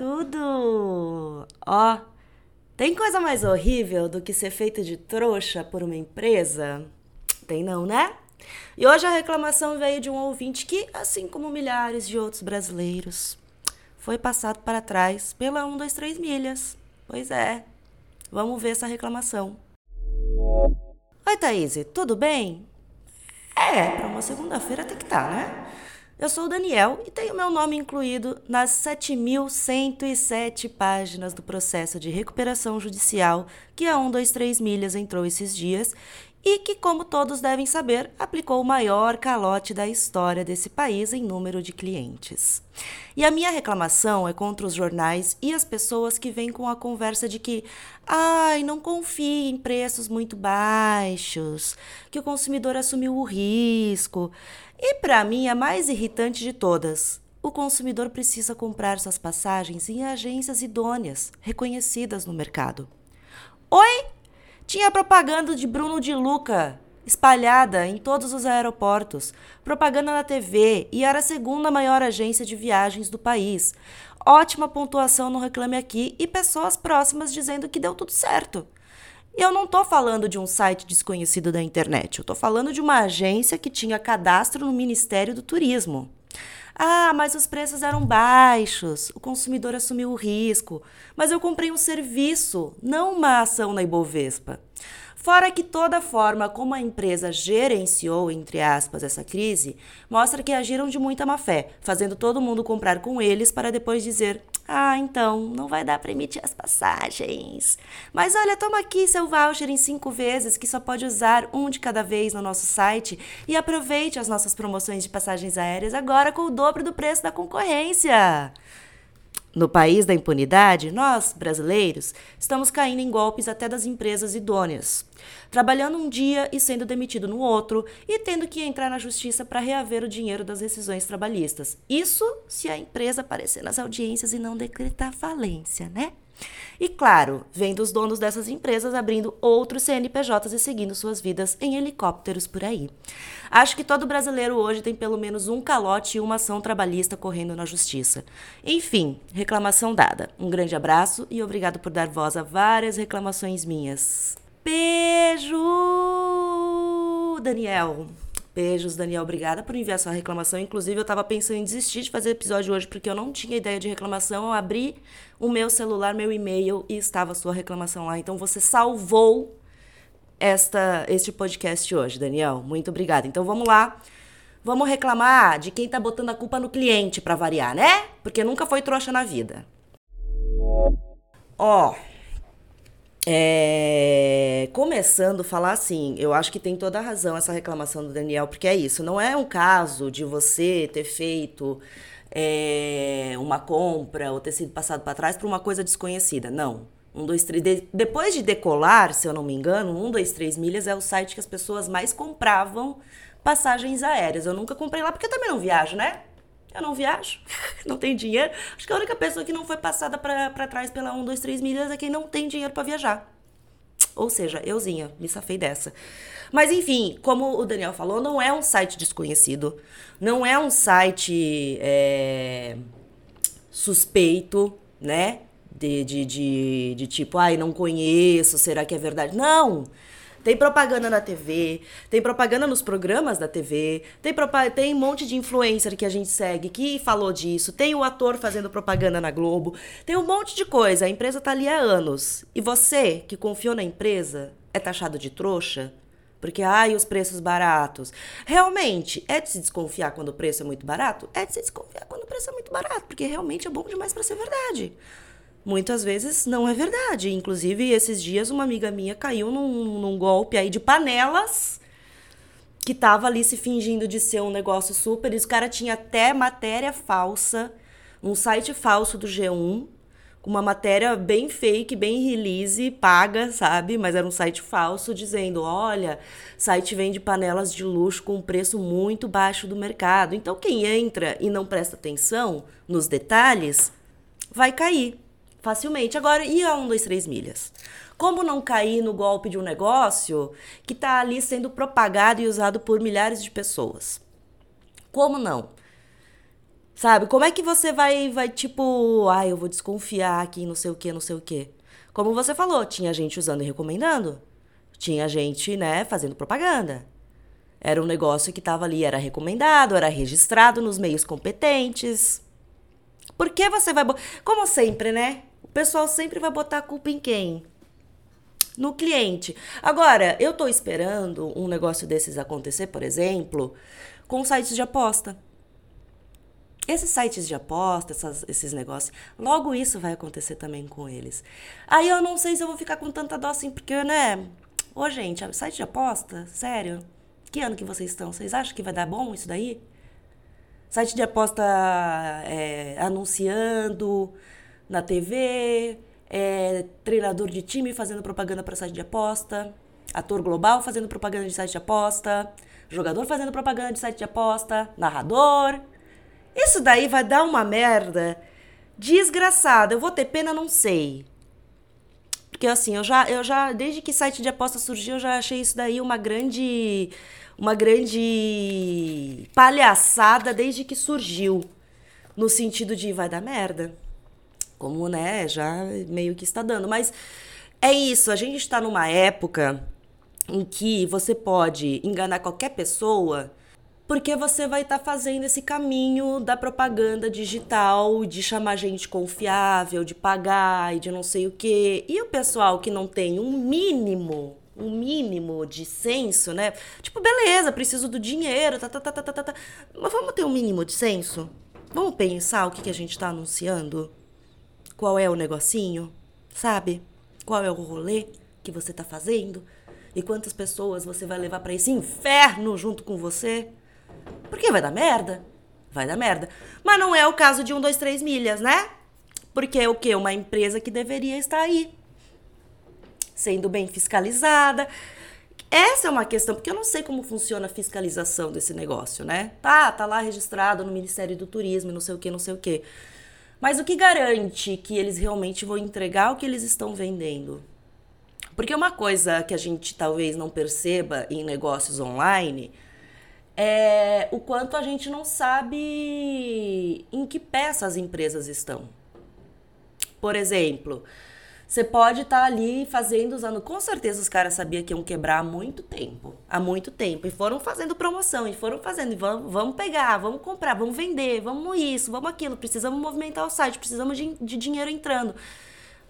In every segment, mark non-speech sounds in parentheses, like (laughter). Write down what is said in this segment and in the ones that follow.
tudo? Ó, tem coisa mais horrível do que ser feito de trouxa por uma empresa? Tem não, né? E hoje a reclamação veio de um ouvinte que, assim como milhares de outros brasileiros, foi passado para trás pela 123 milhas. Pois é. Vamos ver essa reclamação. Oi, Thaís, tudo bem? É, para uma segunda-feira tem que estar, tá, né? Eu sou o Daniel e tenho meu nome incluído nas 7.107 páginas do processo de recuperação judicial que a 123 Milhas entrou esses dias e que, como todos devem saber, aplicou o maior calote da história desse país em número de clientes. E a minha reclamação é contra os jornais e as pessoas que vêm com a conversa de que, ai, não confie em preços muito baixos, que o consumidor assumiu o risco. E para mim, a mais irritante de todas, o consumidor precisa comprar suas passagens em agências idôneas, reconhecidas no mercado. Oi! Tinha propaganda de Bruno de Luca espalhada em todos os aeroportos, propaganda na TV e era a segunda maior agência de viagens do país. Ótima pontuação no Reclame Aqui e pessoas próximas dizendo que deu tudo certo. E eu não estou falando de um site desconhecido da internet, eu estou falando de uma agência que tinha cadastro no Ministério do Turismo. Ah, mas os preços eram baixos, o consumidor assumiu o risco. Mas eu comprei um serviço, não uma ação na Ibovespa. Fora que toda a forma como a empresa gerenciou, entre aspas, essa crise, mostra que agiram de muita má fé, fazendo todo mundo comprar com eles para depois dizer: ah, então, não vai dar para emitir as passagens. Mas olha, toma aqui seu voucher em cinco vezes, que só pode usar um de cada vez no nosso site. E aproveite as nossas promoções de passagens aéreas agora com o dobro do preço da concorrência. No país da impunidade, nós, brasileiros, estamos caindo em golpes até das empresas idôneas, trabalhando um dia e sendo demitido no outro e tendo que entrar na justiça para reaver o dinheiro das rescisões trabalhistas. Isso se a empresa aparecer nas audiências e não decretar falência, né? E claro, vem dos donos dessas empresas abrindo outros CNPJs e seguindo suas vidas em helicópteros por aí. Acho que todo brasileiro hoje tem pelo menos um calote e uma ação trabalhista correndo na justiça. Enfim, reclamação dada. Um grande abraço e obrigado por dar voz a várias reclamações minhas. Beijo, Daniel. Beijos, Daniel. Obrigada por enviar sua reclamação. Inclusive, eu estava pensando em desistir de fazer episódio hoje porque eu não tinha ideia de reclamação. Eu abri o meu celular, meu e-mail e estava a sua reclamação lá. Então, você salvou esta este podcast hoje, Daniel. Muito obrigada. Então, vamos lá. Vamos reclamar de quem está botando a culpa no cliente para variar, né? Porque nunca foi trouxa na vida. Ó, oh, é, começando a falar assim, eu acho que tem toda a razão essa reclamação do Daniel, porque é isso, não é um caso de você ter feito é, uma compra ou ter sido passado para trás por uma coisa desconhecida, não. Um, dois, três. De, depois de decolar, se eu não me engano, um, dois, três milhas é o site que as pessoas mais compravam passagens aéreas. Eu nunca comprei lá porque eu também não viajo, né? Eu não viajo, (laughs) não tenho dinheiro. Acho que a única pessoa que não foi passada para trás pela 1, 2, 3 milhas é quem não tem dinheiro para viajar. Ou seja, euzinha, me safei dessa. Mas enfim, como o Daniel falou, não é um site desconhecido, não é um site é, suspeito, né? De, de, de, de tipo, ai, não conheço, será que é verdade? Não! Tem propaganda na TV, tem propaganda nos programas da TV, tem, tem um monte de influencer que a gente segue que falou disso, tem o ator fazendo propaganda na Globo, tem um monte de coisa. A empresa tá ali há anos. E você, que confiou na empresa, é taxado de trouxa? Porque, ai, os preços baratos. Realmente, é de se desconfiar quando o preço é muito barato? É de se desconfiar quando o preço é muito barato, porque realmente é bom demais para ser verdade muitas vezes não é verdade. Inclusive, esses dias, uma amiga minha caiu num, num golpe aí de panelas que tava ali se fingindo de ser um negócio super. E os cara tinha até matéria falsa, um site falso do G1, com uma matéria bem fake, bem release, paga, sabe? Mas era um site falso dizendo: olha, site vende panelas de luxo com um preço muito baixo do mercado. Então quem entra e não presta atenção nos detalhes vai cair facilmente. Agora, e a 1, 2, 3 milhas? Como não cair no golpe de um negócio que está ali sendo propagado e usado por milhares de pessoas? Como não? Sabe? Como é que você vai, vai tipo, ah, eu vou desconfiar aqui, não sei o que, não sei o que. Como você falou, tinha gente usando e recomendando. Tinha gente, né, fazendo propaganda. Era um negócio que estava ali, era recomendado, era registrado nos meios competentes. Por que você vai. Como sempre, né? O pessoal sempre vai botar a culpa em quem? no cliente. Agora, eu estou esperando um negócio desses acontecer, por exemplo, com sites de aposta. Esses sites de aposta, essas, esses negócios, logo isso vai acontecer também com eles. Aí eu não sei se eu vou ficar com tanta dó assim, porque, né? Ô, gente, site de aposta? Sério? Que ano que vocês estão? Vocês acham que vai dar bom isso daí? Site de aposta é, anunciando na TV, é, treinador de time fazendo propaganda para site de aposta, ator global fazendo propaganda de site de aposta, jogador fazendo propaganda de site de aposta, narrador. Isso daí vai dar uma merda desgraçada. Eu vou ter pena, não sei. Porque assim, eu já, eu já, desde que site de aposta surgiu, eu já achei isso daí uma grande, uma grande palhaçada desde que surgiu. No sentido de vai dar merda como, né, já meio que está dando. Mas é isso, a gente está numa época em que você pode enganar qualquer pessoa porque você vai estar tá fazendo esse caminho da propaganda digital, de chamar gente confiável, de pagar e de não sei o quê. E o pessoal que não tem um mínimo, um mínimo de senso, né? Tipo, beleza, preciso do dinheiro, tá, tá, tá, tá, tá, tá. Mas vamos ter um mínimo de senso? Vamos pensar o que, que a gente está anunciando? Qual é o negocinho, sabe? Qual é o rolê que você tá fazendo? E quantas pessoas você vai levar para esse inferno junto com você? Porque vai dar merda. Vai dar merda. Mas não é o caso de um, dois, três milhas, né? Porque é o quê? Uma empresa que deveria estar aí. Sendo bem fiscalizada. Essa é uma questão, porque eu não sei como funciona a fiscalização desse negócio, né? Tá, tá lá registrado no Ministério do Turismo, não sei o que, não sei o que. Mas o que garante que eles realmente vão entregar o que eles estão vendendo? Porque uma coisa que a gente talvez não perceba em negócios online é o quanto a gente não sabe em que pé essas empresas estão. Por exemplo, você pode estar tá ali fazendo, usando. Com certeza os caras sabiam que iam quebrar há muito tempo. Há muito tempo. E foram fazendo promoção, e foram fazendo. E vamos, vamos pegar, vamos comprar, vamos vender, vamos isso, vamos aquilo. Precisamos movimentar o site, precisamos de, de dinheiro entrando.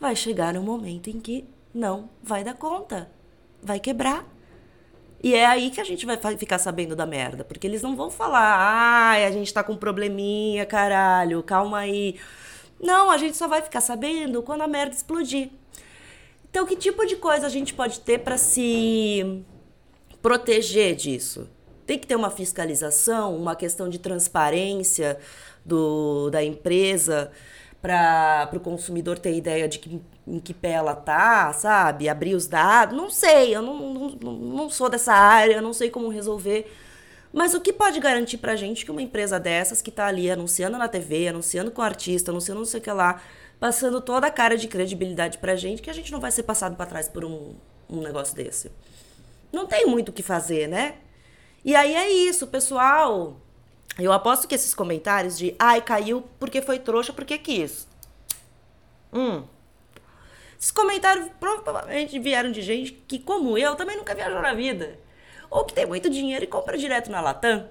Vai chegar um momento em que não vai dar conta. Vai quebrar. E é aí que a gente vai ficar sabendo da merda. Porque eles não vão falar, ai, a gente tá com um probleminha, caralho, calma aí. Não, a gente só vai ficar sabendo quando a merda explodir. Então, que tipo de coisa a gente pode ter para se proteger disso? Tem que ter uma fiscalização, uma questão de transparência do, da empresa para o consumidor ter ideia de que, em que pé ela tá, sabe? Abrir os dados. Não sei, eu não, não, não sou dessa área, não sei como resolver mas o que pode garantir pra gente que uma empresa dessas que tá ali anunciando na TV, anunciando com artista, anunciando não sei o que lá, passando toda a cara de credibilidade pra gente, que a gente não vai ser passado para trás por um, um negócio desse? Não tem muito o que fazer, né? E aí é isso, pessoal. Eu aposto que esses comentários de ai, caiu porque foi trouxa, porque quis. Hum. Esses comentários provavelmente vieram de gente que, como eu, também nunca viajou na vida ou que tem muito dinheiro e compra direto na Latam.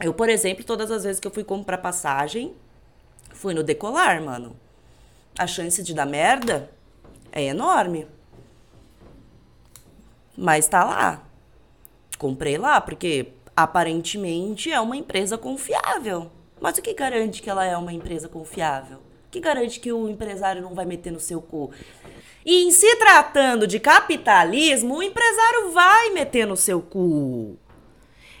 Eu, por exemplo, todas as vezes que eu fui comprar passagem, fui no decolar, mano. A chance de dar merda é enorme. Mas tá lá. Comprei lá, porque aparentemente é uma empresa confiável. Mas o que garante que ela é uma empresa confiável? O que garante que o empresário não vai meter no seu cu? E em se tratando de capitalismo, o empresário vai meter no seu cu.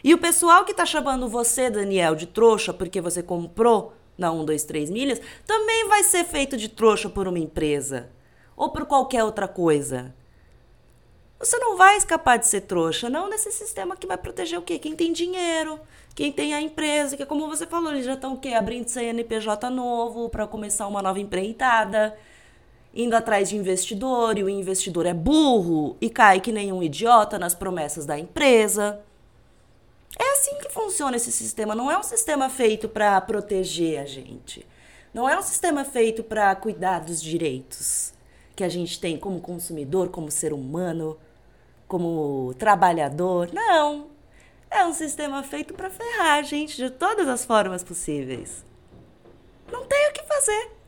E o pessoal que tá chamando você, Daniel, de trouxa porque você comprou na 1, 2, 3 milhas, também vai ser feito de trouxa por uma empresa ou por qualquer outra coisa. Você não vai escapar de ser trouxa, não nesse sistema que vai proteger o quê? Quem tem dinheiro, quem tem a empresa, que como você falou, eles já estão o quê? Abrindo CNPJ novo para começar uma nova empreitada, indo atrás de investidor, e o investidor é burro e cai que nem um idiota nas promessas da empresa. É assim que funciona esse sistema. Não é um sistema feito para proteger a gente. Não é um sistema feito para cuidar dos direitos que a gente tem como consumidor, como ser humano, como trabalhador. Não. É um sistema feito para ferrar a gente de todas as formas possíveis. Não tem o que fazer.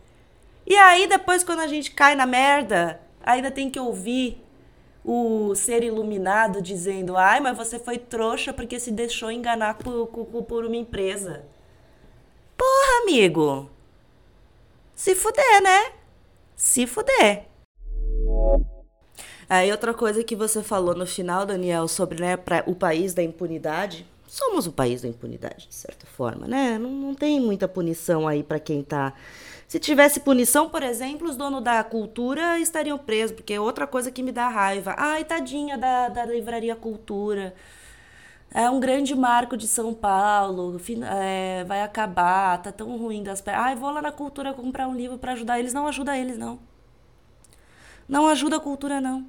E aí, depois, quando a gente cai na merda, ainda tem que ouvir o ser iluminado dizendo: ai, mas você foi trouxa porque se deixou enganar por, por, por uma empresa. Porra, amigo! Se fuder, né? Se fuder. Aí outra coisa que você falou no final, Daniel, sobre né, pra, o país da impunidade. Somos o país da impunidade, de certa forma, né? Não, não tem muita punição aí para quem tá se tivesse punição, por exemplo, os donos da cultura estariam presos, porque é outra coisa que me dá raiva. Ai, tadinha da, da Livraria Cultura. É um grande marco de São Paulo, é, vai acabar, tá tão ruim das pernas. Ai, vou lá na cultura comprar um livro para ajudar eles. Não ajuda eles, não. Não ajuda a cultura, não.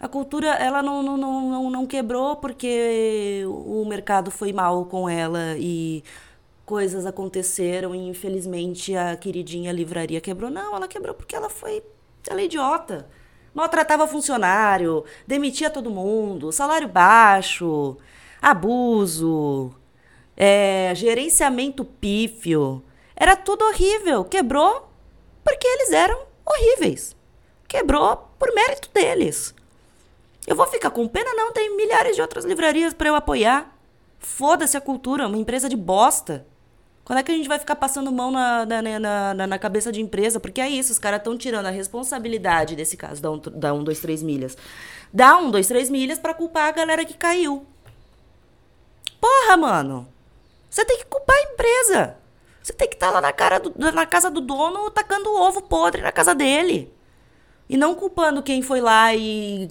A cultura, ela não, não, não, não quebrou porque o mercado foi mal com ela e coisas aconteceram e infelizmente a queridinha livraria quebrou. Não, ela quebrou porque ela foi. Ela é idiota. Maltratava funcionário, demitia todo mundo, salário baixo, abuso, é, gerenciamento pífio. Era tudo horrível. Quebrou porque eles eram horríveis. Quebrou por mérito deles. Eu vou ficar com pena? Não, tem milhares de outras livrarias para eu apoiar. Foda-se a cultura, uma empresa de bosta. Quando é que a gente vai ficar passando mão na, na, na, na cabeça de empresa? Porque é isso, os caras estão tirando a responsabilidade desse caso da 1, da 1 2, 3 milhas. Dá 1, 2, 3 milhas para culpar a galera que caiu. Porra, mano! Você tem que culpar a empresa. Você tem que estar tá lá na, cara do, na casa do dono tacando ovo podre na casa dele. E não culpando quem foi lá e,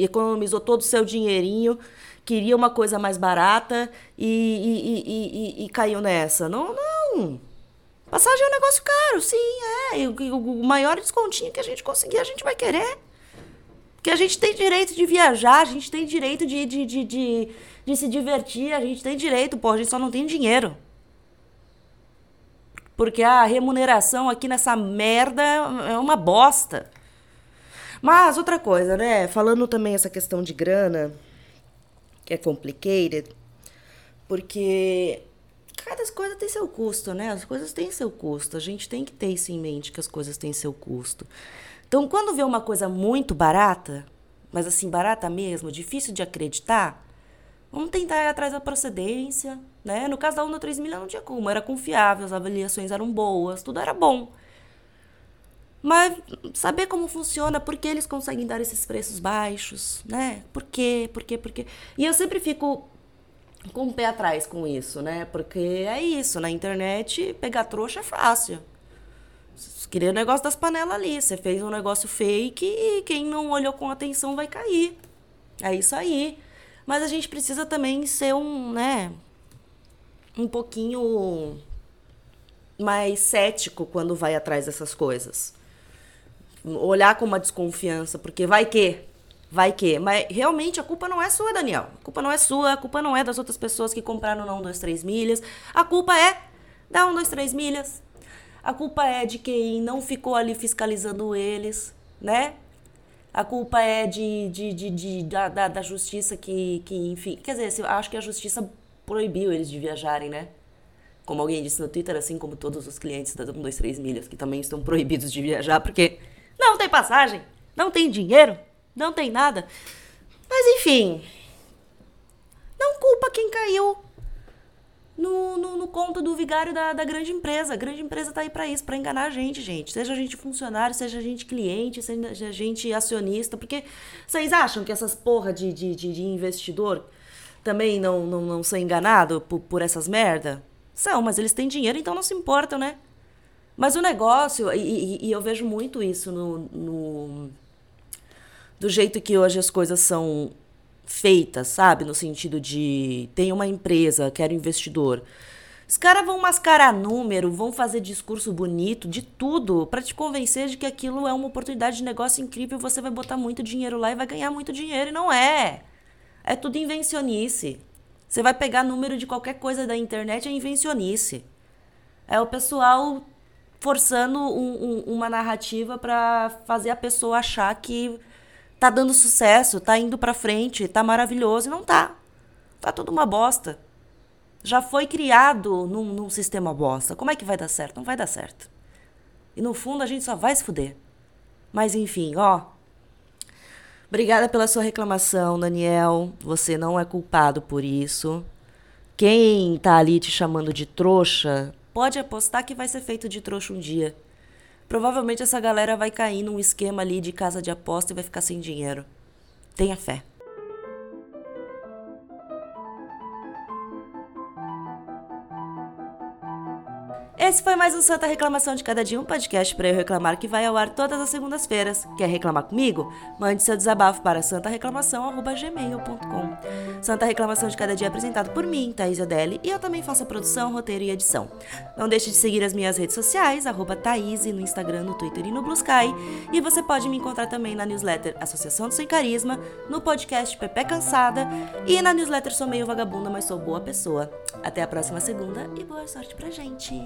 economizou todo o seu dinheirinho queria uma coisa mais barata e, e, e, e, caiu nessa. Não, não. Passagem é um negócio caro, sim, é. O, o maior descontinho que a gente conseguir, a gente vai querer. Porque a gente tem direito de viajar, a gente tem direito de, de, de, de, de se divertir, a gente tem direito, pô, a gente só não tem dinheiro. Porque a remuneração aqui nessa merda é uma bosta. Mas outra coisa, né? Falando também essa questão de grana, que é complicated, porque cada coisa tem seu custo, né? As coisas têm seu custo. A gente tem que ter isso em mente, que as coisas têm seu custo. Então, quando vê uma coisa muito barata, mas assim, barata mesmo, difícil de acreditar, vamos tentar ir atrás da procedência, né? No caso da Onda 3 milhas não tinha como, era confiável, as avaliações eram boas, tudo era bom. Mas saber como funciona, por que eles conseguem dar esses preços baixos, né? Por quê? Por quê? Por quê? E eu sempre fico com o pé atrás com isso, né? Porque é isso, na internet pegar trouxa é fácil. Queria o negócio das panelas ali. Você fez um negócio fake e quem não olhou com atenção vai cair. É isso aí. Mas a gente precisa também ser um, né? Um pouquinho mais cético quando vai atrás dessas coisas olhar com uma desconfiança, porque vai que, vai que. Mas realmente a culpa não é sua, Daniel. A culpa não é sua, a culpa não é das outras pessoas que compraram não 1, 2, 3 milhas. A culpa é da 1, 2, 3 milhas. A culpa é de quem não ficou ali fiscalizando eles, né? A culpa é de, de, de, de da, da, da, justiça que, que, enfim. Quer dizer, acho que a justiça proibiu eles de viajarem, né? Como alguém disse no Twitter, assim como todos os clientes da 1, 2, 3 milhas, que também estão proibidos de viajar, porque não tem passagem, não tem dinheiro, não tem nada. Mas enfim, não culpa quem caiu no, no, no conto do vigário da, da, grande empresa. A grande empresa tá aí para isso, para enganar a gente, gente. Seja a gente funcionário, seja a gente cliente, seja a gente acionista. Porque vocês acham que essas porra de, de, de, de investidor também não, não, não são enganados por, por essas merda? São, mas eles têm dinheiro, então não se importam, né? Mas o negócio, e, e, eu vejo muito isso no, no, do jeito que hoje as coisas são feitas, sabe? No sentido de tem uma empresa, quero investidor. Os caras vão mascarar número, vão fazer discurso bonito, de tudo, para te convencer de que aquilo é uma oportunidade de negócio incrível, você vai botar muito dinheiro lá e vai ganhar muito dinheiro, e não é. É tudo invencionice. Você vai pegar número de qualquer coisa da internet, é invencionice. É o pessoal forçando um, um, uma narrativa para fazer a pessoa achar que tá dando sucesso, tá indo para frente, tá maravilhoso e não tá. Tá tudo uma bosta. Já foi criado num, num sistema bosta. Como é que vai dar certo? Não vai dar certo. E no fundo a gente só vai se fuder. Mas enfim, ó. Obrigada pela sua reclamação, Daniel. Você não é culpado por isso. Quem tá ali te chamando de trouxa pode apostar que vai ser feito de trouxa um dia. Provavelmente essa galera vai cair num esquema ali de casa de aposta e vai ficar sem dinheiro. Tenha fé. Esse foi mais um Santa Reclamação de Cada Dia, um podcast para eu reclamar que vai ao ar todas as segundas-feiras. Quer reclamar comigo? Mande seu desabafo para santareclamação.gmail.com Santa Reclamação de Cada Dia é apresentado por mim, Thaís Odelli, e eu também faço a produção, roteiro e edição. Não deixe de seguir as minhas redes sociais, arroba Thaís, no Instagram, no Twitter e no Blue Sky. E você pode me encontrar também na newsletter Associação do Sem Carisma, no podcast Pepe Cansada e na newsletter Sou Meio Vagabunda, mas Sou Boa Pessoa. Até a próxima segunda e boa sorte pra gente!